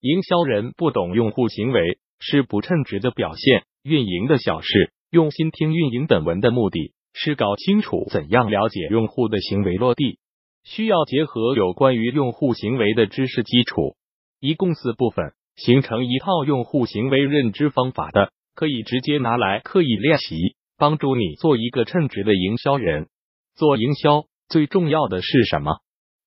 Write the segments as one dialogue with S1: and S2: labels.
S1: 营销人不懂用户行为是不称职的表现。运营的小事，用心听运营本文的目的是搞清楚怎样了解用户的行为落地，需要结合有关于用户行为的知识基础，一共四部分，形成一套用户行为认知方法的，可以直接拿来刻意练习，帮助你做一个称职的营销人。做营销最重要的是什么？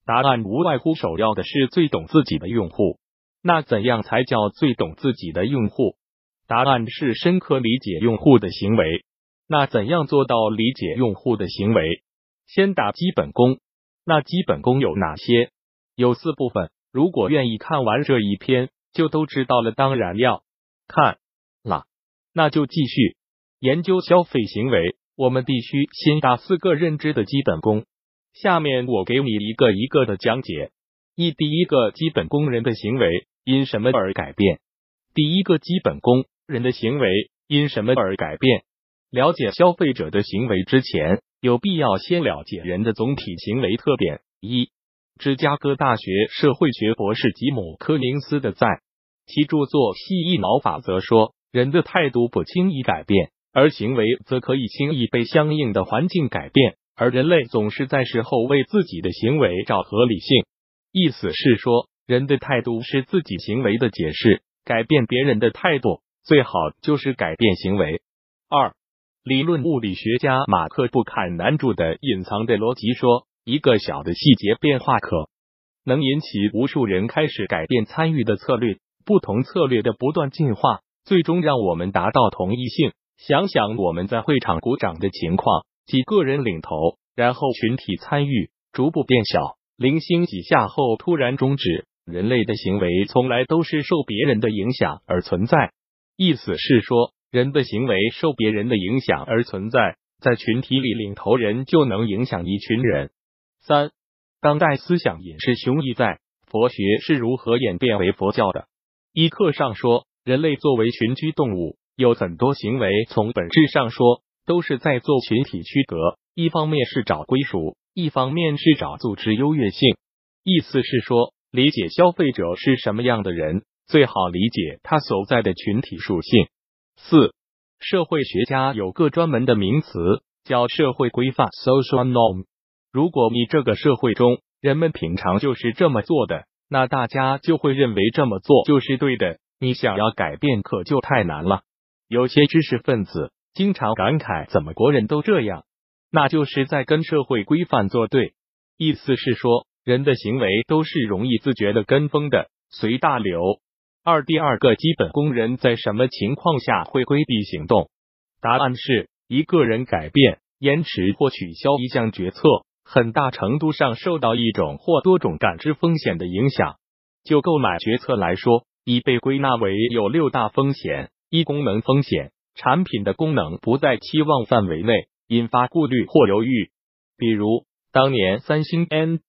S1: 答案无外乎首要的是最懂自己的用户。那怎样才叫最懂自己的用户？答案是深刻理解用户的行为。那怎样做到理解用户的行为？先打基本功。那基本功有哪些？有四部分。如果愿意看完这一篇，就都知道了。当然要看了，那就继续研究消费行为。我们必须先打四个认知的基本功。下面我给你一个一个的讲解。一第一个基本功，人的行为因什么而改变？第一个基本功，人的行为因什么而改变？了解消费者的行为之前，有必要先了解人的总体行为特点。一，芝加哥大学社会学博士吉姆·柯林斯的在其著作《蜥蜴脑法则》说，人的态度不轻易改变，而行为则可以轻易被相应的环境改变。而人类总是在事后为自己的行为找合理性，意思是说，人的态度是自己行为的解释。改变别人的态度，最好就是改变行为。二，理论物理学家马克布坎南著的《隐藏的逻辑》说，一个小的细节变化可能引起无数人开始改变参与的策略。不同策略的不断进化，最终让我们达到同一性。想想我们在会场鼓掌的情况。几个人领头，然后群体参与，逐步变小。零星几下后突然终止。人类的行为从来都是受别人的影响而存在，意思是说，人的行为受别人的影响而存在。在群体里，领头人就能影响一群人。三，当代思想隐士熊毅在《佛学是如何演变为佛教的》一课上说，人类作为群居动物，有很多行为，从本质上说。都是在做群体区隔，一方面是找归属，一方面是找组织优越性。意思是说，理解消费者是什么样的人，最好理解他所在的群体属性。四，社会学家有个专门的名词叫社会规范 （social norm）。如果你这个社会中人们平常就是这么做的，那大家就会认为这么做就是对的。你想要改变，可就太难了。有些知识分子。经常感慨怎么国人都这样，那就是在跟社会规范作对。意思是说，人的行为都是容易自觉的跟风的，随大流。二第二个基本功，人在什么情况下会规避行动？答案是一个人改变、延迟或取消一项决策，很大程度上受到一种或多种感知风险的影响。就购买决策来说，已被归纳为有六大风险：一、功能风险。产品的功能不在期望范围内，引发顾虑或犹豫。比如，当年三星 N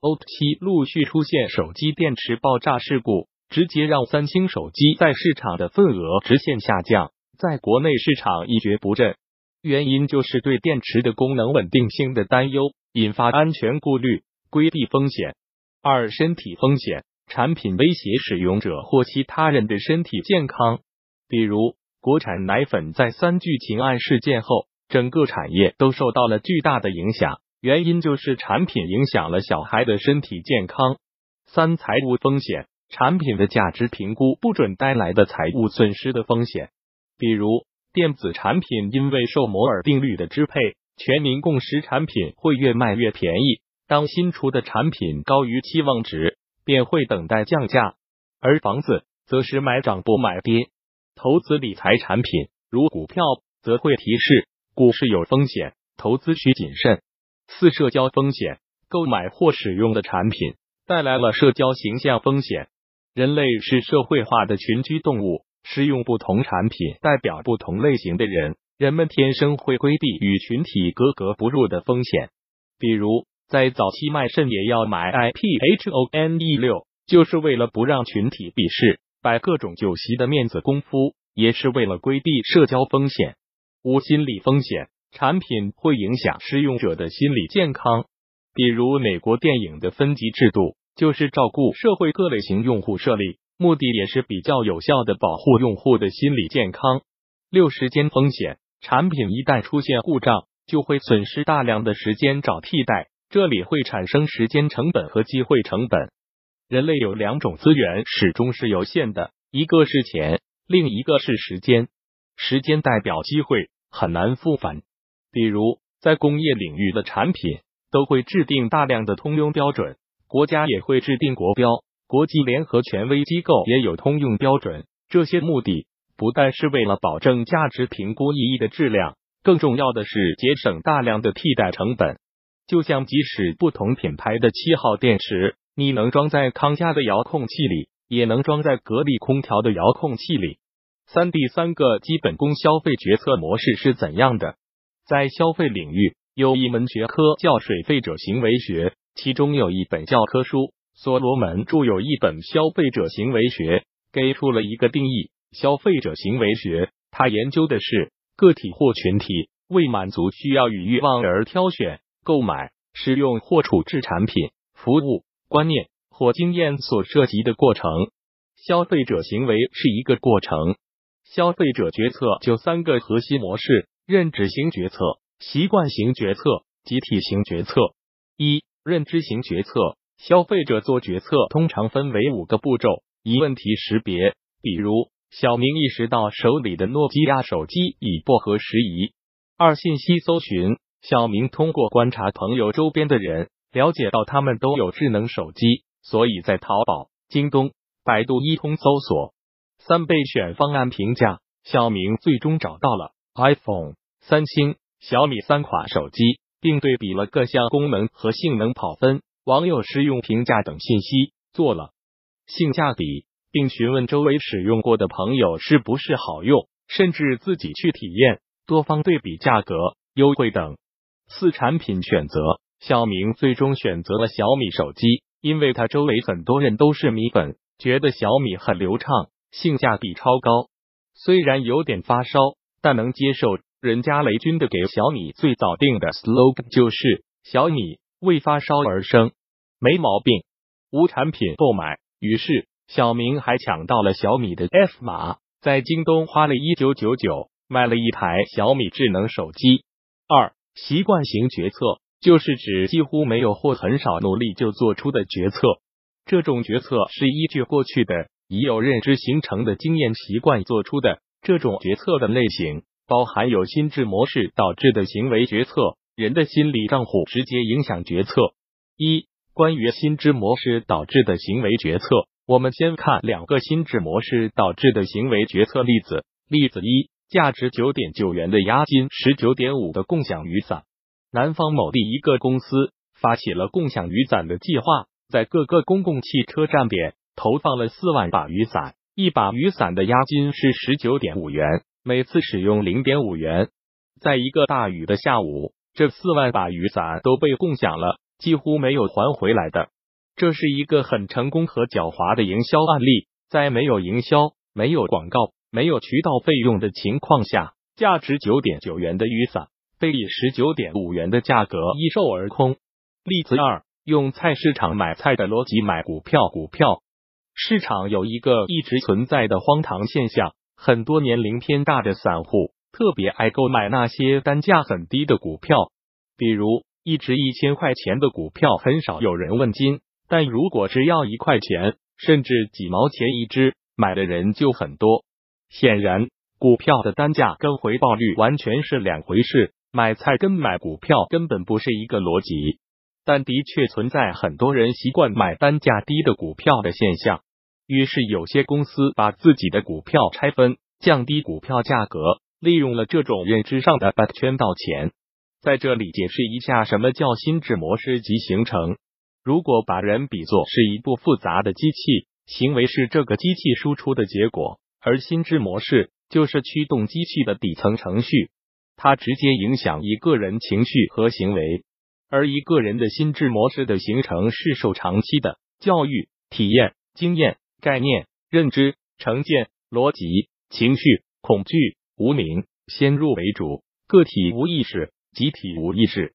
S1: OT 七陆续出现手机电池爆炸事故，直接让三星手机在市场的份额直线下降，在国内市场一蹶不振。原因就是对电池的功能稳定性的担忧，引发安全顾虑，规避风险。二、身体风险，产品威胁使用者或其他人的身体健康，比如。国产奶粉在三聚氰胺事件后，整个产业都受到了巨大的影响，原因就是产品影响了小孩的身体健康。三、财务风险，产品的价值评估不准带来的财务损失的风险，比如电子产品因为受摩尔定律的支配，全民共识产品会越卖越便宜，当新出的产品高于期望值，便会等待降价，而房子则是买涨不买跌。投资理财产品如股票，则会提示股市有风险，投资需谨慎。四、社交风险，购买或使用的产品带来了社交形象风险。人类是社会化的群居动物，使用不同产品代表不同类型的人，人们天生会规避与群体格格不入的风险。比如，在早期卖肾也要买 iPhone 六，就是为了不让群体鄙视。摆各种酒席的面子功夫，也是为了规避社交风险。五、心理风险，产品会影响使用者的心理健康。比如美国电影的分级制度，就是照顾社会各类型用户设立，目的也是比较有效的保护用户的心理健康。六时间风险，产品一旦出现故障，就会损失大量的时间找替代，这里会产生时间成本和机会成本。人类有两种资源始终是有限的，一个是钱，另一个是时间。时间代表机会，很难复返。比如在工业领域的产品，都会制定大量的通用标准，国家也会制定国标。国际联合权威机构也有通用标准，这些目的不但是为了保证价值评估意义的质量，更重要的是节省大量的替代成本。就像即使不同品牌的七号电池，你能装在康佳的遥控器里，也能装在格力空调的遥控器里。三第三个基本功消费决策模式是怎样的？在消费领域，有一门学科叫水费者行为学，其中有一本教科书。所罗门著有一本《消费者行为学》，给出了一个定义：消费者行为学，它研究的是个体或群体为满足需要与欲望而挑选、购买、使用或处置产品、服务、观念或经验所涉及的过程。消费者行为是一个过程，消费者决策就三个核心模式：认知型决策、习惯型决策、集体型决策。一、认知型决策。消费者做决策通常分为五个步骤：一、问题识别，比如小明意识到手里的诺基亚手机已不合时宜；二、信息搜寻，小明通过观察朋友周边的人，了解到他们都有智能手机，所以在淘宝、京东、百度一通搜索；三、备选方案评价，小明最终找到了 iPhone、三星、小米三款手机，并对比了各项功能和性能跑分。网友试用评价等信息，做了性价比，并询问周围使用过的朋友是不是好用，甚至自己去体验，多方对比价格、优惠等。四产品选择，小明最终选择了小米手机，因为他周围很多人都是米粉，觉得小米很流畅，性价比超高。虽然有点发烧，但能接受。人家雷军的给小米最早定的 slogan 就是小米。为发烧而生，没毛病。无产品购买，于是小明还抢到了小米的 F 码，在京东花了一九九九买了一台小米智能手机。二习惯型决策就是指几乎没有或很少努力就做出的决策，这种决策是依据过去的已有认知形成的经验习惯做出的。这种决策的类型包含有心智模式导致的行为决策。人的心理账户直接影响决策。一、关于心智模式导致的行为决策，我们先看两个心智模式导致的行为决策例子。例子一：价值九点九元的押金，十九点五的共享雨伞。南方某地一个公司发起了共享雨伞的计划，在各个公共汽车站点投放了四万把雨伞，一把雨伞的押金是十九点五元，每次使用零点五元。在一个大雨的下午。这四万把雨伞都被共享了，几乎没有还回来的。这是一个很成功和狡猾的营销案例。在没有营销、没有广告、没有渠道费用的情况下，价值九点九元的雨伞被以十九点五元的价格一售而空。例子二：用菜市场买菜的逻辑买股票。股票市场有一个一直存在的荒唐现象，很多年龄偏大的散户。特别爱购买那些单价很低的股票，比如一只一千块钱的股票，很少有人问津；但如果只要一块钱，甚至几毛钱一只，买的人就很多。显然，股票的单价跟回报率完全是两回事，买菜跟买股票根本不是一个逻辑。但的确存在很多人习惯买单价低的股票的现象，于是有些公司把自己的股票拆分，降低股票价格。利用了这种认知上的把圈道钱，在这里解释一下什么叫心智模式及形成。如果把人比作是一部复杂的机器，行为是这个机器输出的结果，而心智模式就是驱动机器的底层程序，它直接影响一个人情绪和行为。而一个人的心智模式的形成是受长期的教育、体验、经验、概念、认知、成见、逻辑、情绪、恐惧。无名先入为主，个体无意识，集体无意识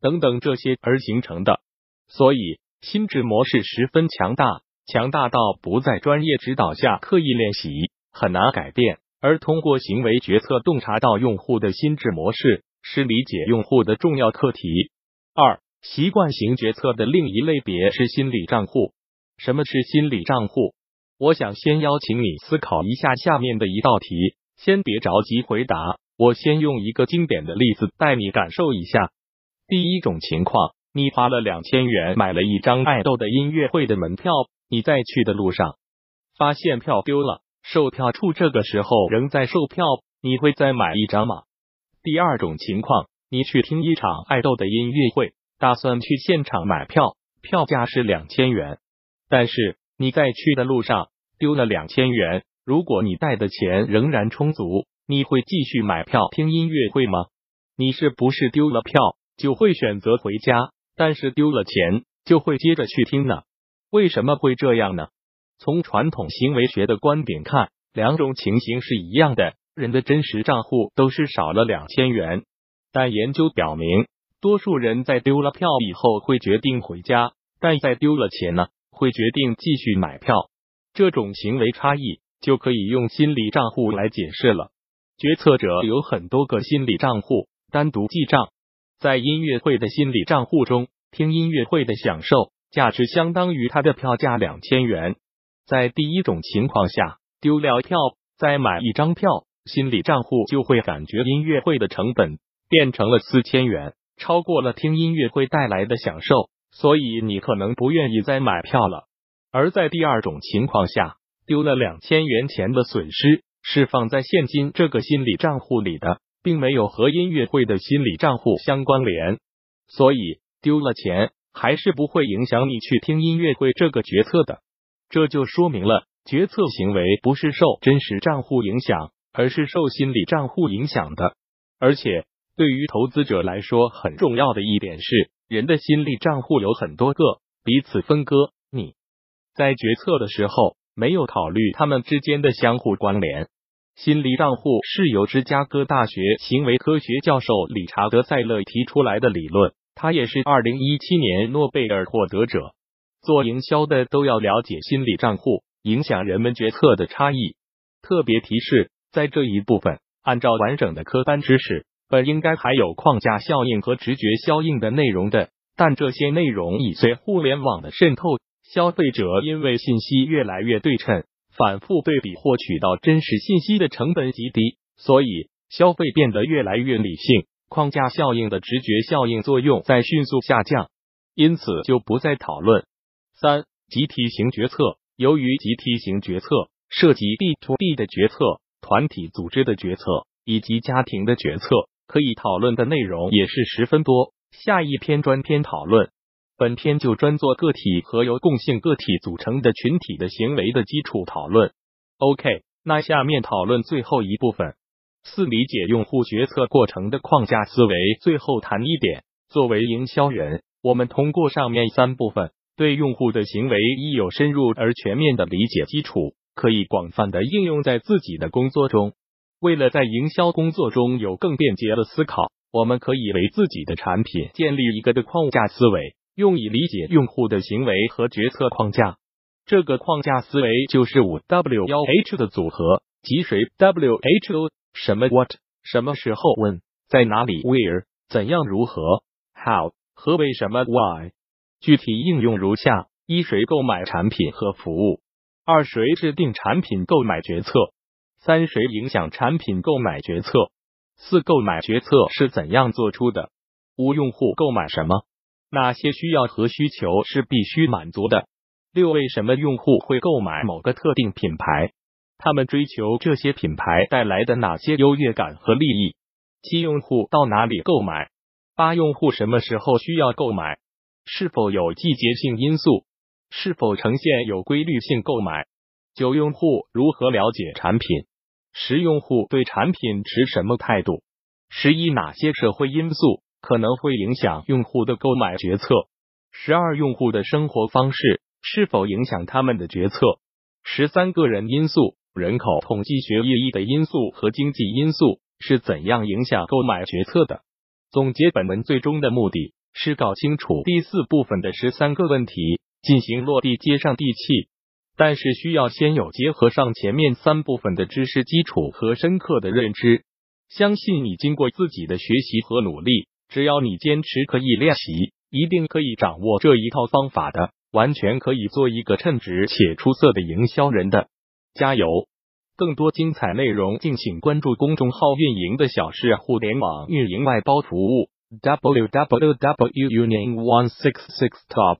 S1: 等等这些而形成的，所以心智模式十分强大，强大到不在专业指导下刻意练习，很难改变。而通过行为决策洞察到用户的心智模式，是理解用户的重要课题。二、习惯型决策的另一类别是心理账户。什么是心理账户？我想先邀请你思考一下下面的一道题，先别着急回答，我先用一个经典的例子带你感受一下。第一种情况，你花了两千元买了一张爱豆的音乐会的门票，你在去的路上发现票丢了，售票处这个时候仍在售票，你会再买一张吗？第二种情况，你去听一场爱豆的音乐会，打算去现场买票，票价是两千元，但是。你在去的路上丢了两千元，如果你带的钱仍然充足，你会继续买票听音乐会吗？你是不是丢了票就会选择回家，但是丢了钱就会接着去听呢？为什么会这样呢？从传统行为学的观点看，两种情形是一样的，人的真实账户都是少了两千元，但研究表明，多数人在丢了票以后会决定回家，但在丢了钱呢？会决定继续买票，这种行为差异就可以用心理账户来解释了。决策者有很多个心理账户，单独记账。在音乐会的心理账户中，听音乐会的享受价值相当于他的票价两千元。在第一种情况下，丢了票再买一张票，心理账户就会感觉音乐会的成本变成了四千元，超过了听音乐会带来的享受。所以你可能不愿意再买票了。而在第二种情况下，丢了两千元钱的损失是放在现金这个心理账户里的，并没有和音乐会的心理账户相关联。所以丢了钱还是不会影响你去听音乐会这个决策的。这就说明了决策行为不是受真实账户影响，而是受心理账户影响的。而且对于投资者来说，很重要的一点是。人的心理账户有很多个，彼此分割。你在决策的时候没有考虑他们之间的相互关联。心理账户是由芝加哥大学行为科学教授理查德·塞勒提出来的理论，他也是二零一七年诺贝尔获得者。做营销的都要了解心理账户影响人们决策的差异。特别提示，在这一部分，按照完整的科班知识。本应该还有框架效应和直觉效应的内容的，但这些内容已随互联网的渗透，消费者因为信息越来越对称，反复对比获取到真实信息的成本极低，所以消费变得越来越理性，框架效应的直觉效应作用在迅速下降，因此就不再讨论。三、集体型决策，由于集体型决策涉及 B to B 的决策、团体组织的决策以及家庭的决策。可以讨论的内容也是十分多，下一篇专篇讨论。本篇就专做个体和由共性个体组成的群体的行为的基础讨论。OK，那下面讨论最后一部分，四理解用户决策过程的框架思维。最后谈一点，作为营销人，我们通过上面三部分，对用户的行为已有深入而全面的理解基础，可以广泛的应用在自己的工作中。为了在营销工作中有更便捷的思考，我们可以为自己的产品建立一个的框架思维，用以理解用户的行为和决策框架。这个框架思维就是五 W 幺 H 的组合，即谁？W H O 什么？What 什么时候？When 在哪里？Where 怎样如何？How 和为什么？Why 具体应用如下：一谁购买产品和服务；二谁制定产品购买决策。三谁影响产品购买决策？四购买决策是怎样做出的？五用户购买什么？哪些需要和需求是必须满足的？六为什么用户会购买某个特定品牌？他们追求这些品牌带来的哪些优越感和利益？七用户到哪里购买？八用户什么时候需要购买？是否有季节性因素？是否呈现有规律性购买？九用户如何了解产品？十用户对产品持什么态度？十一哪些社会因素可能会影响用户的购买决策？十二用户的生活方式是否影响他们的决策？十三个人因素、人口统计学意义的因素和经济因素是怎样影响购买决策的？总结本文最终的目的是搞清楚第四部分的十三个问题，进行落地接上地气。但是需要先有结合上前面三部分的知识基础和深刻的认知。相信你经过自己的学习和努力，只要你坚持，可以练习，一定可以掌握这一套方法的，完全可以做一个称职且出色的营销人的。加油！更多精彩内容，敬请关注公众号“运营的小事互联网运营外包服务 ”，w w w union one six six top。